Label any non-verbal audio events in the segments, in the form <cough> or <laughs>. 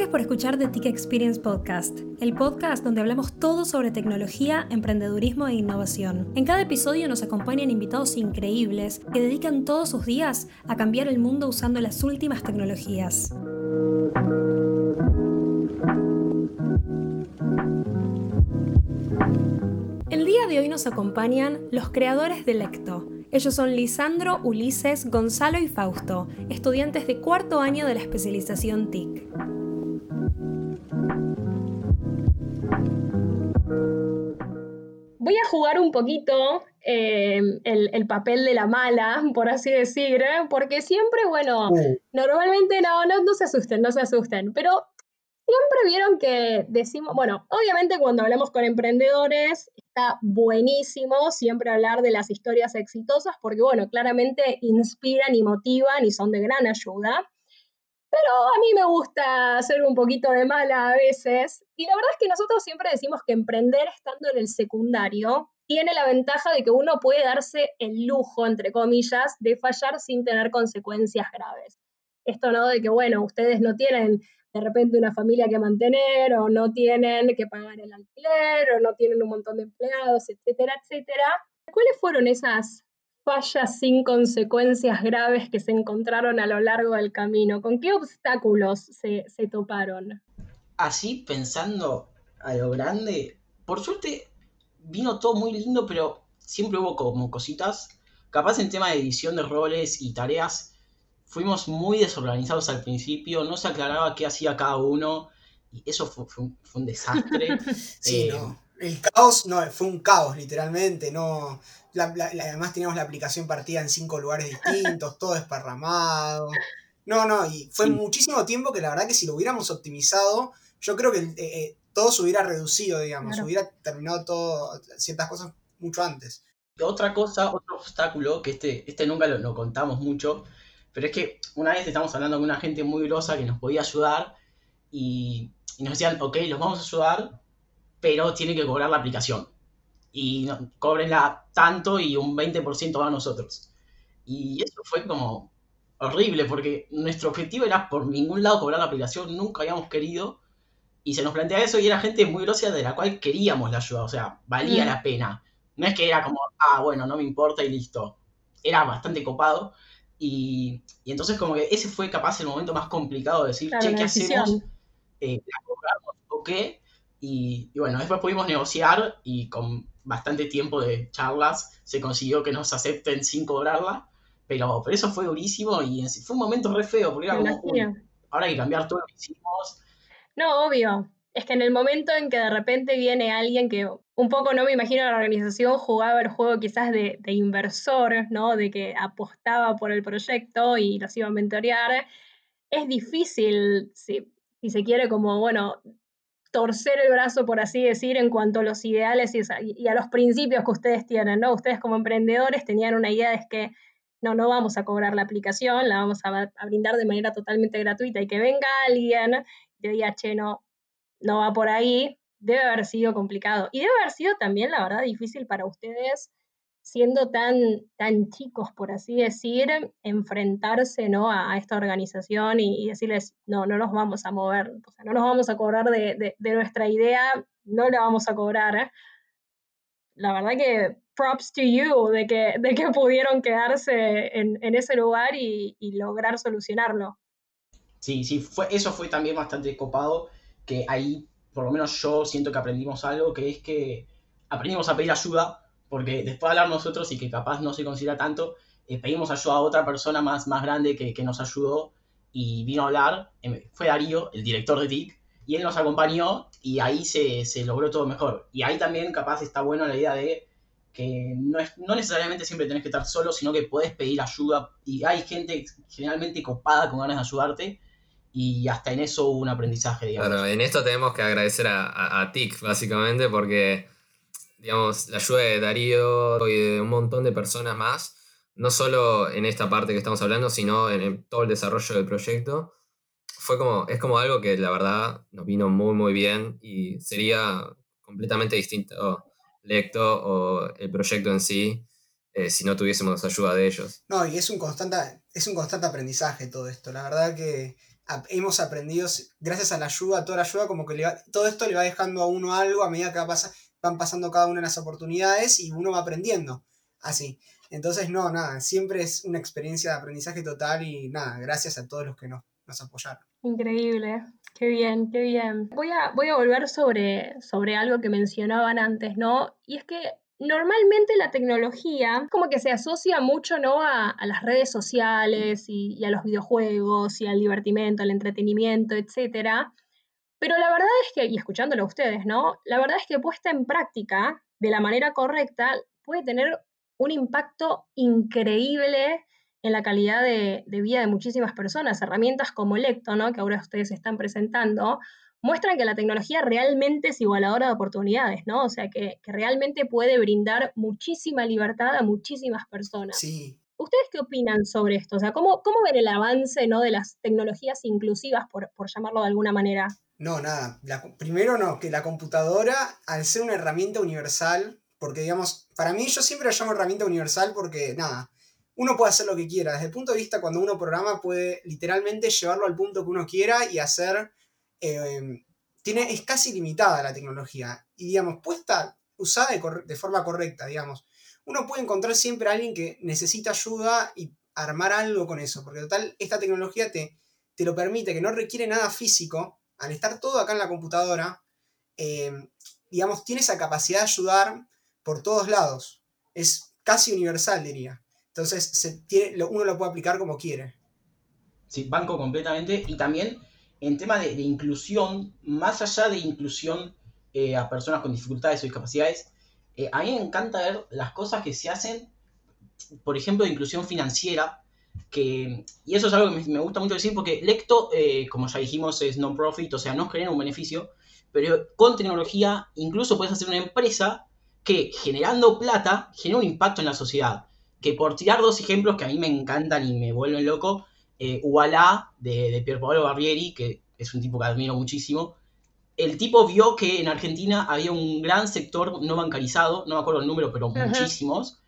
Gracias por escuchar The TIC Experience Podcast, el podcast donde hablamos todo sobre tecnología, emprendedurismo e innovación. En cada episodio nos acompañan invitados increíbles que dedican todos sus días a cambiar el mundo usando las últimas tecnologías. El día de hoy nos acompañan los creadores de Lecto. Ellos son Lisandro, Ulises, Gonzalo y Fausto, estudiantes de cuarto año de la especialización TIC. Voy a jugar un poquito eh, el, papel de la mala, por así decir, porque siempre, bueno, normalmente no, no, no se asusten, no se asusten, pero siempre vieron que decimos, bueno, obviamente cuando hablamos con emprendedores está buenísimo siempre hablar de las historias exitosas porque, bueno, claramente inspiran y motivan y son de gran ayuda. Pero a mí me gusta hacer un poquito de mala a veces. Y la verdad es que nosotros siempre decimos que emprender estando en el secundario tiene la ventaja de que uno puede darse el lujo, entre comillas, de fallar sin tener consecuencias graves. Esto no de que, bueno, ustedes no tienen de repente una familia que mantener o no tienen que pagar el alquiler o no tienen un montón de empleados, etcétera, etcétera. ¿Cuáles fueron esas fallas sin consecuencias graves que se encontraron a lo largo del camino? ¿Con qué obstáculos se, se toparon? Así pensando a lo grande, por suerte vino todo muy lindo, pero siempre hubo como cositas. Capaz en tema de edición de roles y tareas fuimos muy desorganizados al principio, no se aclaraba qué hacía cada uno, y eso fue, un, desastre. <laughs> sí, eh, no. El caos, no, fue un caos, literalmente. No, además teníamos la aplicación partida en cinco lugares distintos, todo esparramado. No, no, y fue muchísimo tiempo que la verdad que si lo hubiéramos optimizado, yo creo que eh, eh, todo se hubiera reducido, digamos, hubiera terminado todo, ciertas cosas mucho antes. Otra cosa, otro obstáculo, que este, este nunca lo, lo contamos mucho, pero es que una vez estamos hablando con una gente muy grosa que nos podía ayudar y, nos decían, ok, los vamos a ayudar, pero tiene que cobrar la aplicación. Y no, cóbrenla tanto y un 20% va a nosotros. Y eso fue como horrible, porque nuestro objetivo era por ningún lado cobrar la aplicación, nunca habíamos querido. Y se nos plantea eso y era gente muy grosa de la cual queríamos la ayuda, o sea, valía mm. la pena. No es que era como, ah, bueno, no me importa y listo. Era bastante copado. Y, entonces como que ese fue capaz el momento más complicado de decir, che, ¿qué hacemos? Eh, ¿La cobramos o qué? Y, bueno, después pudimos negociar y con bastante tiempo de charlas se consiguió que nos acepten sin cobrarla, pero, pero eso fue durísimo y fue un momento re feo, porque era como, ahora hay que cambiar todo lo que hicimos. No, obvio. Es que en el momento en que de repente viene alguien que un poco no me imagino la organización jugaba el juego quizás de, de inversor, ¿no? De que apostaba por el proyecto y los iba a mentorear. Es difícil, si, si se quiere, como, bueno, torcer el brazo, por así decir, en cuanto a los ideales y, a los principios que ustedes tienen, ¿no? Ustedes como emprendedores tenían una idea de que no, no vamos a cobrar la aplicación, la vamos a, brindar de manera totalmente gratuita y que venga alguien y diga, che, no, no va por ahí, debe haber sido complicado. Y debe haber sido también, la verdad, difícil para ustedes, siendo tan, tan chicos, por así decir, enfrentarse ¿no? a, esta organización y, decirles, no, no nos vamos a mover, o sea, no nos vamos a cobrar de, nuestra idea, no la vamos a cobrar. La verdad que props to you de que, de que pudieron quedarse en, ese lugar y, y, lograr solucionarlo. Sí, sí, fue, eso fue también bastante copado que ahí, por lo menos yo siento que aprendimos algo, que es que aprendimos a pedir ayuda, porque después de hablar nosotros y que capaz no se considera tanto, eh, pedimos ayuda a otra persona más, más grande que, que, nos ayudó y vino a hablar, em, fue Darío, el director de TIC, y él nos acompañó y ahí se, se, logró todo mejor. Y ahí también capaz está bueno la idea de que no, es, no necesariamente siempre tenés que estar solo, sino que puedes pedir ayuda y hay gente generalmente copada con ganas de ayudarte y hasta en eso hubo un aprendizaje, digamos. Claro, en esto tenemos que agradecer a, a, TIC, básicamente, porque, digamos, la ayuda de Darío y de un montón de personas más, no solo en esta parte que estamos hablando, sino en, todo el desarrollo del proyecto, fue como, es como algo que la verdad nos vino muy, muy bien y sería completamente distinto Lecto o el proyecto en sí eh, si no tuviésemos ayuda de ellos. No, y es un constante, es un constante aprendizaje todo esto. La verdad que hemos aprendido, gracias a la ayuda, toda la ayuda, como que todo esto le va dejando a uno algo a medida que van pasando cada una las oportunidades y uno va aprendiendo así. Entonces, no, nada, siempre es una experiencia de aprendizaje total y nada, gracias a todos los que nos, nos apoyaron. Increíble, qué bien, qué bien. Voy a, voy a volver sobre, sobre algo que mencionaban antes, ¿no? Y es que normalmente la tecnología como que se asocia mucho ¿no? a, las redes sociales y, a los videojuegos y al divertimento, al entretenimiento, etc. Pero la verdad es que, y escuchándolo a ustedes, ¿no? La verdad es que puesta en práctica de la manera correcta puede tener un impacto increíble en la calidad de, vida de muchísimas personas. Herramientas como Lecto, ¿no? que ahora ustedes están presentando, muestran que la tecnología realmente es igualadora de oportunidades, ¿no? O sea, que, realmente puede brindar muchísima libertad a muchísimas personas. Sí. ¿Ustedes qué opinan sobre esto? O sea, ¿cómo, cómo ven el avance ¿no? de las tecnologías inclusivas, por, llamarlo de alguna manera? No, nada. primero no, que la computadora, al ser una herramienta universal, porque digamos, para mí yo siempre la llamo herramienta universal porque, nada, uno puede hacer lo que quiera. Desde el punto de vista cuando uno programa puede literalmente llevarlo al punto que uno quiera y hacer Em, tiene, es casi limitada la tecnología. Y digamos, puesta, usada de, forma correcta, digamos. Uno puede encontrar siempre a alguien que necesita ayuda y armar algo con eso. Porque total, esta tecnología te, te lo permite, que no requiere nada físico. Al estar todo acá en la computadora, em, digamos, tiene esa capacidad de ayudar por todos lados. Es casi universal, diría. Entonces, uno lo puede aplicar como quiere. Sí, banco completamente. Y también en tema de, inclusión, más allá de inclusión eh, a personas con dificultades o discapacidades, eh, a mí me encanta ver las cosas que se hacen, por ejemplo, de inclusión financiera, que, y eso es algo que me, gusta mucho decir, porque Lecto, eh, como ya dijimos, es non-profit, o sea, no genera un beneficio, pero con tecnología incluso puedes hacer una empresa que generando plata genera un impacto en la sociedad. Que por tirar dos ejemplos que a mí me encantan y me vuelven loco, eh, de, de Pierpaolo Barbieri, que es un tipo que admiro muchísimo, el tipo vio que en Argentina había un gran sector no bancarizado, no me acuerdo el número, pero muchísimos,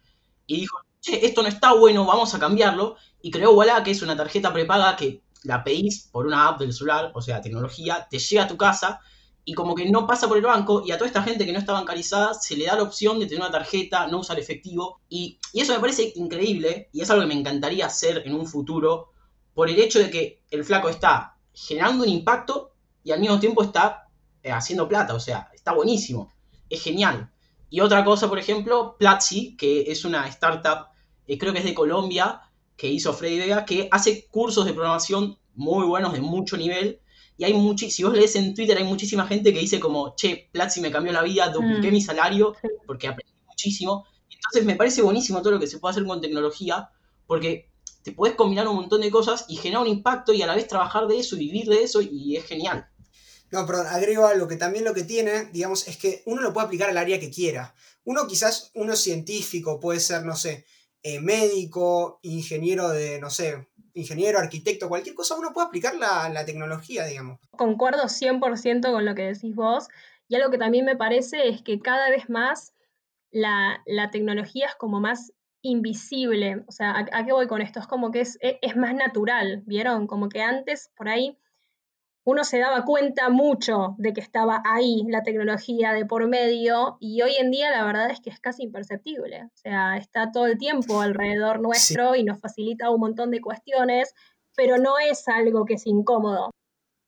y dijo, che, esto no está bueno, vamos a cambiarlo, y creó Ualá, que es una tarjeta prepaga que la pedís por una app del celular, o sea, tecnología, te llega a tu casa, y como que no pasa por el banco, y a toda esta gente que no está bancarizada se le da la opción de tener una tarjeta, no usar efectivo, y, y eso me parece increíble, y es algo que me encantaría hacer en un futuro, por el hecho de que el flaco está generando un impacto y al mismo tiempo está haciendo plata, o sea, está buenísimo, es genial. Y otra cosa, por ejemplo, Platzi, que es una startup, eh, creo que es de Colombia, que hizo Freddy Vega, que hace cursos de programación muy buenos, de mucho nivel, y hay muchísimos, si vos lees en Twitter, hay muchísima gente que dice como, che, Platzi me cambió la vida, dupliqué mm. mi salario, porque aprendí muchísimo. Entonces me parece buenísimo todo lo que se puede hacer con tecnología, porque te puedes combinar un montón de cosas y generar un impacto y a la vez trabajar de eso y vivir de eso y es genial. No, perdón, agrego algo que también lo que tiene, digamos, es que uno lo puede aplicar al área que quiera. Uno quizás, uno científico, puede ser, no sé, eh, médico, ingeniero de, no sé, ingeniero, arquitecto, cualquier cosa, uno puede aplicar la, la tecnología, digamos. Concuerdo 100% con lo que decís vos. Y algo que también me parece es que cada vez más la, la tecnología es como más invisible. O sea, ¿a, qué voy con esto? Es como que es, e, es, más natural, ¿vieron? Como que antes, por ahí, uno se daba cuenta mucho de que estaba ahí la tecnología de por medio y hoy en día la verdad es que es casi imperceptible. O sea, está todo el tiempo alrededor nuestro y nos facilita un montón de cuestiones, pero no es algo que es incómodo.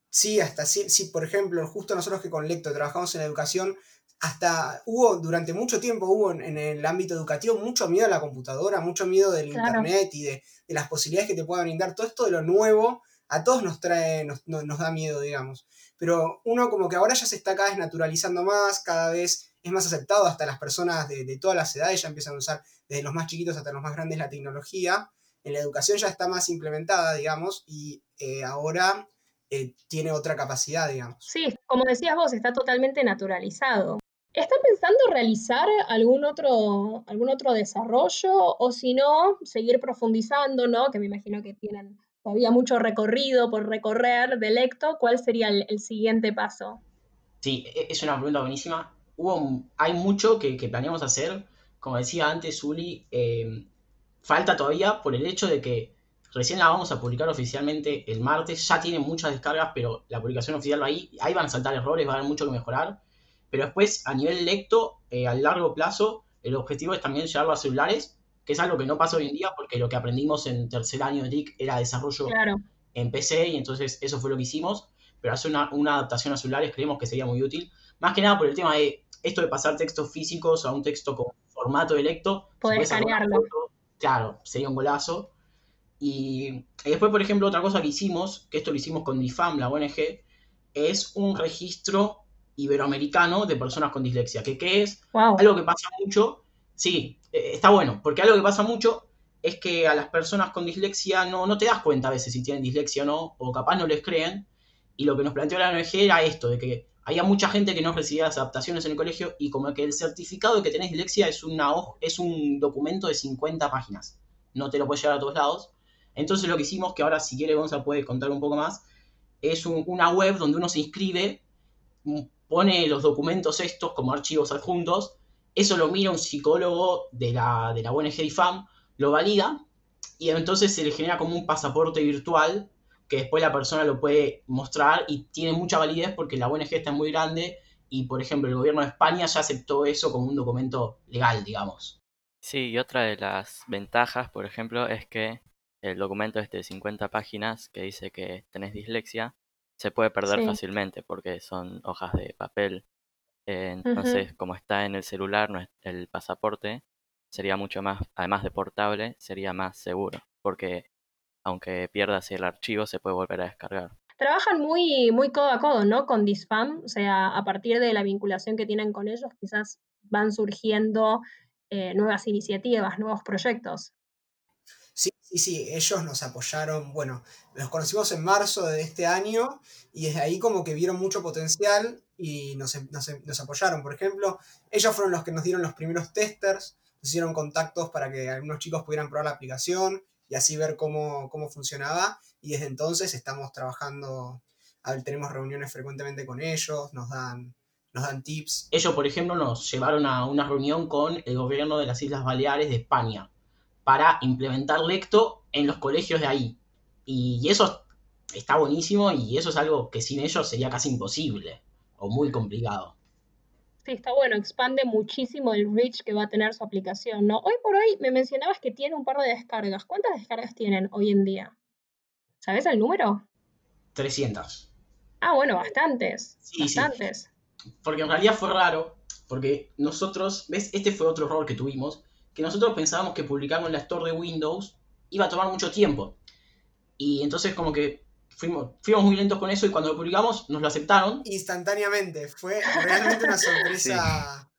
Sí, hasta sí, sí, por ejemplo, justo nosotros que con Lecto trabajamos en educación, hasta hubo, durante mucho tiempo hubo en, el ámbito educativo mucho miedo a la computadora, mucho miedo del internet y de, las posibilidades que te puedan brindar. Todo esto de lo nuevo a todos nos trae, nos, da miedo, digamos. Pero uno como que ahora ya se está cada vez naturalizando más, cada vez es más aceptado, hasta las personas de, todas las edades ya empiezan a usar, desde los más chiquitos hasta los más grandes, la tecnología. En la educación ya está más implementada, digamos, y eh, ahora eh, tiene otra capacidad, digamos. Sí, como decías vos, está totalmente naturalizado. ¿Están pensando realizar algún otro, algún otro desarrollo o si no, seguir profundizando, ¿no? Que me imagino que tienen todavía mucho recorrido por recorrer de Lecto. ¿Cuál sería el, siguiente paso? Sí, e, es una pregunta buenísima. Hubo, hay mucho que, planeamos hacer. Como decía antes, Uli, em, falta todavía por el hecho de que Recién la vamos a publicar oficialmente el martes. Ya tiene muchas descargas, pero la publicación oficial va ahí. Ahí van a saltar errores, va a haber mucho que mejorar. Pero después, a nivel lecto, eh, a largo plazo, el objetivo es también llevarlo a celulares, que es algo que no pasa hoy en día porque lo que aprendimos en tercer año de TIC era desarrollo en PC y entonces eso fue lo que hicimos. Pero hacer una, una adaptación a celulares creemos que sería muy útil. Más que nada por el tema de esto de pasar textos físicos a un texto con formato de lecto. Poder escanearlo. Claro, sería un golazo. Y, después, por ejemplo, otra cosa que hicimos, que esto lo hicimos con DIFAM, la ONG, es un registro iberoamericano de personas con dislexia. ¿Que, ¿Qué es? Algo que pasa mucho. Sí, está bueno, porque algo que pasa mucho es que a las personas con dislexia no, no te das cuenta a veces si tienen dislexia o no, o capaz no les creen. Y lo que nos planteó la ONG era esto, de que había mucha gente que no recibía las adaptaciones en el colegio y como que el certificado de que tenés dislexia es, una, es un documento de 50 páginas. No te lo puedes llevar a todos lados. Entonces lo que hicimos, que ahora si quiere Gonza puede contar un poco más, es una web donde uno se inscribe, pone los documentos estos como archivos adjuntos, eso lo mira un psicólogo de la, de la ONG IFAM, lo valida y entonces se le genera como un pasaporte virtual que después la persona lo puede mostrar y tiene mucha validez porque la ONG está muy grande y, por ejemplo, el gobierno de España ya aceptó eso como un documento legal, digamos. Sí, y otra de las ventajas, por ejemplo, es que el documento este de 50 páginas que dice que tenés dislexia se puede perder fácilmente porque son hojas de papel. Eh, entonces, como está en el celular, no es el pasaporte, sería mucho más, además de portable, sería más seguro, porque aunque pierdas el archivo, se puede volver a descargar. Trabajan muy, muy codo a codo, ¿no? Con Disfam, o sea, a partir de la vinculación que tienen con ellos, quizás van surgiendo eh, nuevas iniciativas, nuevos proyectos. Sí, sí, ellos nos apoyaron, bueno, los conocimos en marzo de este año y desde ahí como que vieron mucho potencial y nos, nos apoyaron. Por ejemplo, ellos fueron los que nos dieron los primeros testers, nos hicieron contactos para que algunos chicos pudieran probar la aplicación y así ver cómo, funcionaba. Y desde entonces estamos trabajando, tenemos reuniones frecuentemente con ellos, nos dan, nos dan tips. Ellos, por ejemplo, nos llevaron a una reunión con el gobierno de las Islas Baleares de España para implementar Lecto en los colegios de ahí. Y eso está buenísimo y eso es algo que sin ellos sería casi imposible o muy complicado. Sí, está bueno, expande muchísimo el reach que va a tener su aplicación, ¿no? Hoy por hoy me mencionabas que tiene un par de descargas. ¿Cuántas descargas tienen hoy en día? ¿Sabes el número? 300. Ah, bueno, bastantes. Sí, bastantes. Sí. Porque en realidad fue raro, porque nosotros, ¿ves? Este fue otro error que tuvimos, que nosotros pensábamos que publicarlo en la Store de Windows iba a tomar mucho tiempo. Y entonces como que fuimos, fuimos muy lentos con eso y cuando lo publicamos nos lo aceptaron. Instantáneamente, fue realmente una <laughs> sorpresa.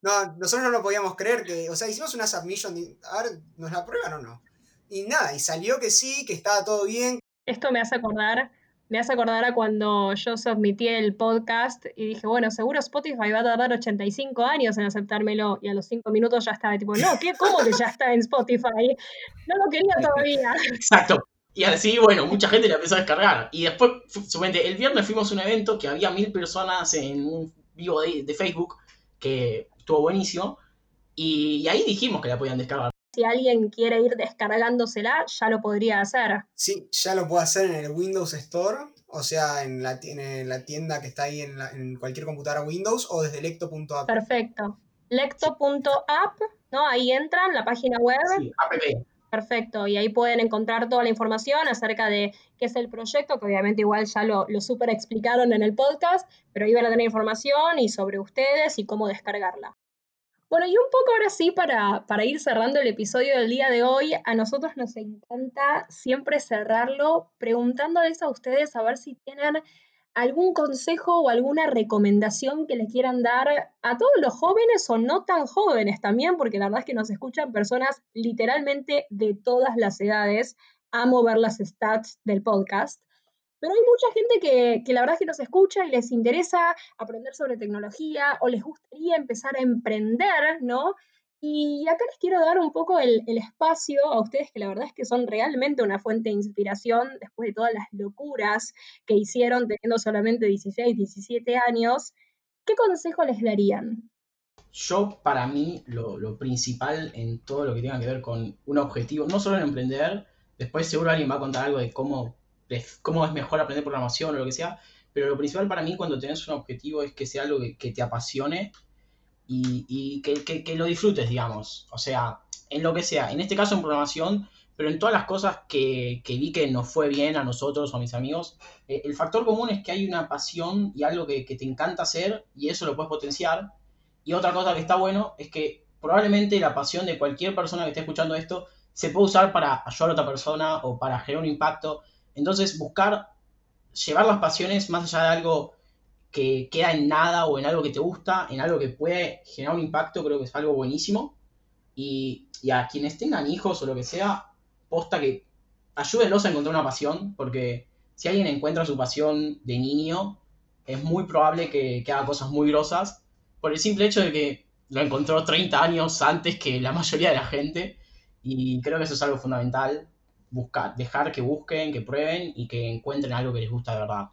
No, nosotros no lo podíamos creer, que, o sea, hicimos una submission, a ver, ¿nos la prueban o no? Y nada, y salió que sí, que estaba todo bien. Esto me hace acordar, me hace acordar a cuando yo submití el podcast y dije, bueno, seguro Spotify va a tardar 85 años en aceptármelo, y a los 5 minutos ya estaba tipo, no, ¿qué? ¿Cómo que ya está en Spotify? No lo quería todavía. <laughs> Exacto. Y así, bueno, mucha gente la empezó a descargar. Y después, el viernes fuimos a un evento que había mil personas en un vivo de, Facebook, que estuvo buenísimo. Y, ahí dijimos que la podían descargar. Si alguien quiere ir descargándosela, ya lo podría hacer. Sí, ya lo puede hacer en el Windows Store, o sea, en la, la tienda que está ahí en, cualquier computadora Windows o desde lecto.app. Perfecto. Lecto.app, ¿no? Ahí entran, la página web. Sí, app. Perfecto, y ahí pueden encontrar toda la información acerca de qué es el proyecto, que obviamente igual ya lo, lo super explicaron en el podcast, pero ahí van a tener información y sobre ustedes y cómo descargarla. Bueno, y un poco ahora sí, para, para ir cerrando el episodio del día de hoy, a nosotros nos encanta siempre cerrarlo preguntándoles a ustedes a ver si tienen algún consejo o alguna recomendación que le quieran dar a todos los jóvenes o no tan jóvenes también, porque la verdad es que nos escuchan personas literalmente de todas las edades. Amo ver las stats del podcast. Pero hay mucha gente que, que, la verdad es que nos escucha y les interesa aprender sobre tecnología o les gustaría empezar a emprender, ¿no? Y acá les quiero dar un poco el, espacio a ustedes que la verdad es que son realmente una fuente de inspiración después de todas las locuras que hicieron teniendo solamente 16, 17 años. ¿Qué consejo les darían? Yo, para mí, lo, principal en todo lo que tenga que ver con un objetivo, no solo en emprender, Después seguro alguien va a contar algo de cómo, cómo es mejor aprender programación o lo que sea, pero lo principal para mí cuando tenés un objetivo es que sea algo que, te apasione y, que, lo disfrutes, digamos. O sea, en lo que sea. En este caso en programación, pero en todas las cosas que, vi que nos fue bien a nosotros o a mis amigos, eh, el factor común es que hay una pasión y algo que, te encanta hacer y eso lo puedes potenciar. Y otra cosa que está bueno es que probablemente la pasión de cualquier persona que esté escuchando esto se puede usar para ayudar a otra persona o para generar un impacto. Entonces, buscar llevar las pasiones más allá de algo que queda en nada o en algo que te gusta, en algo que puede generar un impacto, creo que es algo buenísimo. Y, a quienes tengan hijos o lo que sea, posta que ayúdenlos a encontrar una pasión, porque si alguien encuentra su pasión de niño, es muy probable que, que haga cosas muy grosas, por el simple hecho de que lo encontró 30 años antes que la mayoría de la gente, y creo que eso es algo fundamental, buscar, dejar que busquen, que prueben y que encuentren algo que les gusta de verdad.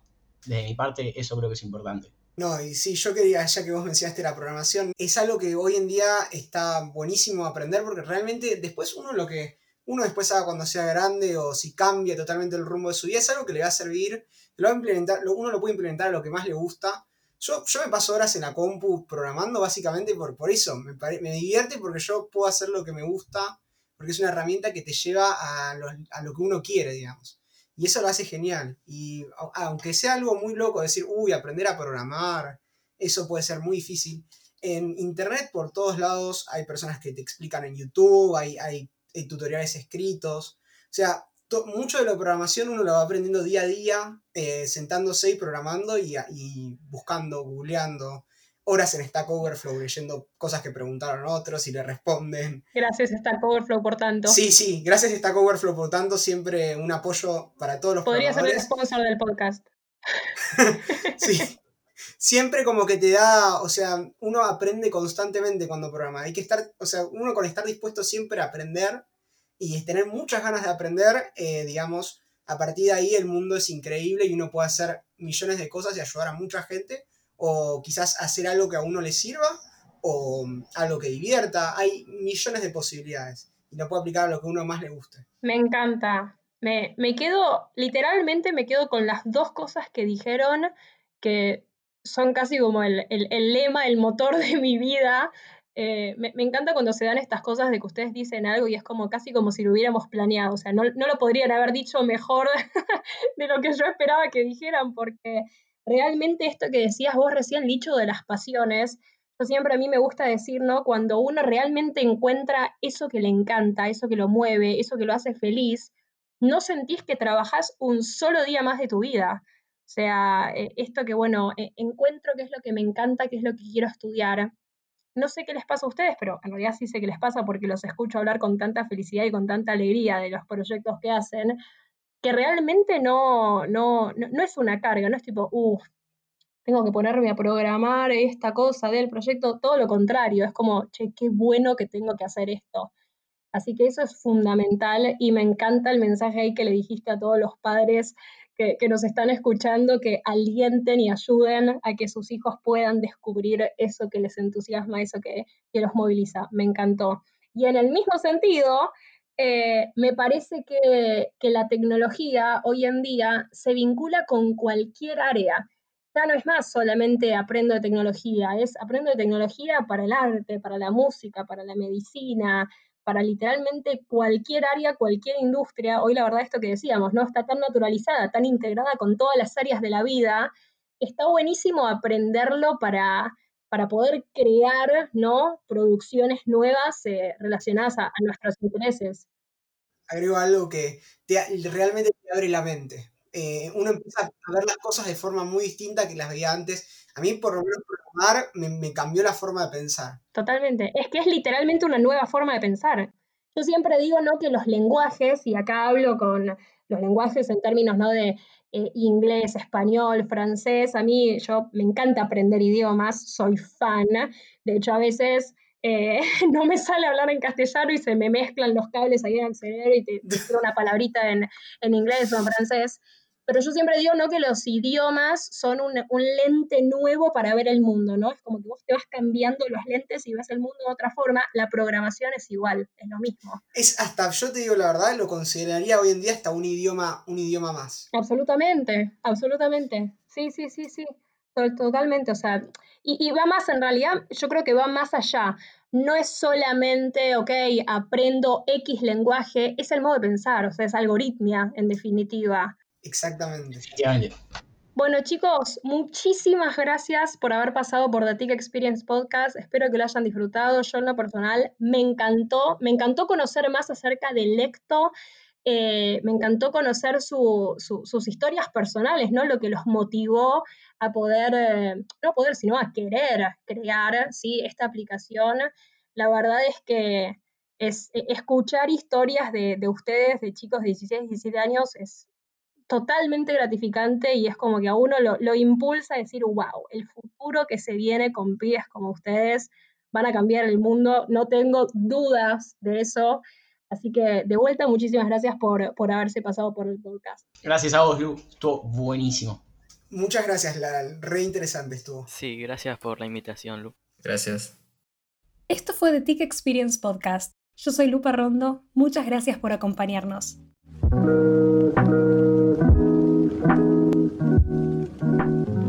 De mi parte, eso creo que es importante. No, y sí, yo quería, ya que vos mencionaste la programación, es algo que hoy en día está buenísimo aprender porque realmente después uno lo que uno después haga cuando sea grande o si cambia totalmente el rumbo de su vida es algo que le va a servir, lo va a implementar, uno lo puede implementar a lo que más le gusta. Yo, yo me paso horas en la compu programando básicamente por, por eso, me, me divierte porque yo puedo hacer lo que me gusta, porque es una herramienta que te lleva a lo, a lo que uno quiere, digamos. Y eso lo hace genial. Y aunque sea algo muy loco, decir, uy, aprender a programar, eso puede ser muy difícil. En Internet, por todos lados, hay personas que te explican en YouTube, hay, hay, tutoriales escritos. O sea, mucho de la programación uno lo va aprendiendo día a día, eh, sentándose y programando y, y buscando, googleando horas en Stack Overflow leyendo cosas que preguntaron otros y le responden. Gracias Stack Overflow por tanto. Sí, sí, gracias Stack Overflow por tanto, siempre un apoyo para todos los Podría ser el sponsor del podcast. <laughs> sí. Siempre como que te da, o sea, uno aprende constantemente cuando programa. Hay que estar, o sea, uno con estar dispuesto siempre a aprender y tener muchas ganas de aprender, eh, digamos, a partir de ahí el mundo es increíble y uno puede hacer millones de cosas y ayudar a mucha gente o quizás hacer algo que a uno le sirva o algo que divierta. Hay millones de posibilidades y lo puede aplicar a lo que a uno más le guste. Me encanta. Me, quedo, literalmente me quedo con las dos cosas que dijeron que son casi como el, lema, el motor de mi vida. Eh, me, encanta cuando se dan estas cosas de que ustedes dicen algo y es como casi como si lo hubiéramos planeado. O sea, no, no lo podrían haber dicho mejor <laughs> de lo que yo esperaba que dijeran porque realmente esto que decías vos recién, dicho de las pasiones, yo siempre a mí me gusta decir, ¿no? Cuando uno realmente encuentra eso que le encanta, eso que lo mueve, eso que lo hace feliz, no sentís que trabajás un solo día más de tu vida. O sea, eh, esto que, bueno, eh, encuentro qué es lo que me encanta, qué es lo que quiero estudiar. No sé qué les pasa a ustedes, pero en realidad sí sé qué les pasa porque los escucho hablar con tanta felicidad y con tanta alegría de los proyectos que hacen que realmente no, no, no, es una carga, no es tipo, uff, tengo que ponerme a programar esta cosa del proyecto, todo lo contrario, es como, che, qué bueno que tengo que hacer esto. Así que eso es fundamental y me encanta el mensaje ahí que le dijiste a todos los padres que, nos están escuchando, que alienten y ayuden a que sus hijos puedan descubrir eso que les entusiasma, eso que, que los moviliza. Me encantó. Y en el mismo sentido, eh, me parece que, la tecnología hoy en día se vincula con cualquier área. Ya no es más solamente aprendo de tecnología, es aprendo de tecnología para el arte, para la música, para la medicina, para literalmente cualquier área, cualquier industria. Hoy la verdad esto que decíamos, ¿no? Está tan naturalizada, tan integrada con todas las áreas de la vida. Está buenísimo aprenderlo para, para poder crear ¿no? producciones nuevas eh, relacionadas a, nuestros intereses. Agrego algo que realmente te abre la mente. Eh, uno empieza a ver las cosas de forma muy distinta que las veía antes. A mí, por lo menos, programar me, me cambió la forma de pensar. Totalmente. Es que es literalmente una nueva forma de pensar. Yo siempre digo, ¿no? Que los lenguajes, y acá hablo con los lenguajes en términos, ¿no? De eh, inglés, español, francés. A mí yo me encanta aprender idiomas, soy fan. De hecho, a veces eh, <laughs> no me sale hablar en castellano y se me mezclan los cables ahí en el cerebro y te, digo una palabrita en, inglés o en francés. Pero yo siempre digo, ¿no? Que los idiomas son un, lente nuevo para ver el mundo, ¿no? Es como que vos te vas cambiando los lentes y ves el mundo de otra forma. La programación es igual, es lo mismo. Es hasta, yo te digo la verdad, lo consideraría hoy en día hasta un idioma, un idioma más. Absolutamente, absolutamente. Sí, sí, sí, sí. Totalmente, o sea, y, y va más en realidad, yo creo que va más allá no es solamente, ok, aprendo X lenguaje, es el modo de pensar, o sea, es algoritmia en definitiva. Exactamente. Bueno, chicos, muchísimas gracias por haber pasado por The TIC Experience Podcast. Espero que lo hayan disfrutado. Yo en lo personal me encantó, me encantó conocer más acerca de Lecto. Eh, me encantó conocer sus historias personales, ¿no? Lo que los motivó a poder, eh, no poder, sino a querer crear ¿sí? esta aplicación. La verdad es que es, escuchar historias de, de, ustedes, de chicos de 16, 17 años, es totalmente gratificante y es como que a uno lo, impulsa a decir, wow, el futuro que se viene con pibes como ustedes van a cambiar el mundo, no tengo dudas de eso. Así que de vuelta, muchísimas gracias por, por haberse pasado por el podcast. Gracias a vos, Lu, estuvo buenísimo. Muchas gracias, Lal, re interesante estuvo. Sí, gracias por la invitación, Lu. Gracias. Esto fue The TIC Experience Podcast. Yo soy Lupa Rondo, muchas gracias por acompañarnos. Thank you.